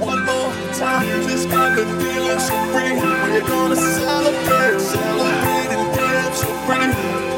One more time, just got me feeling so free. We're gonna celebrate, celebrate and dance so free.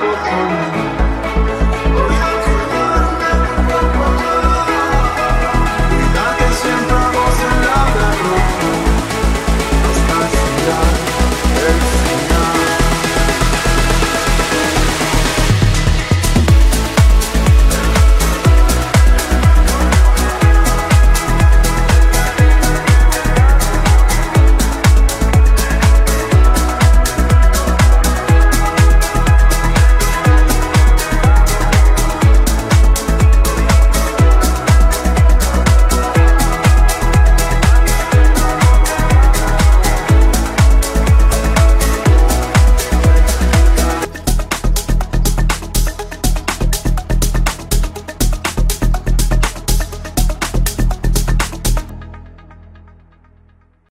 Thank you.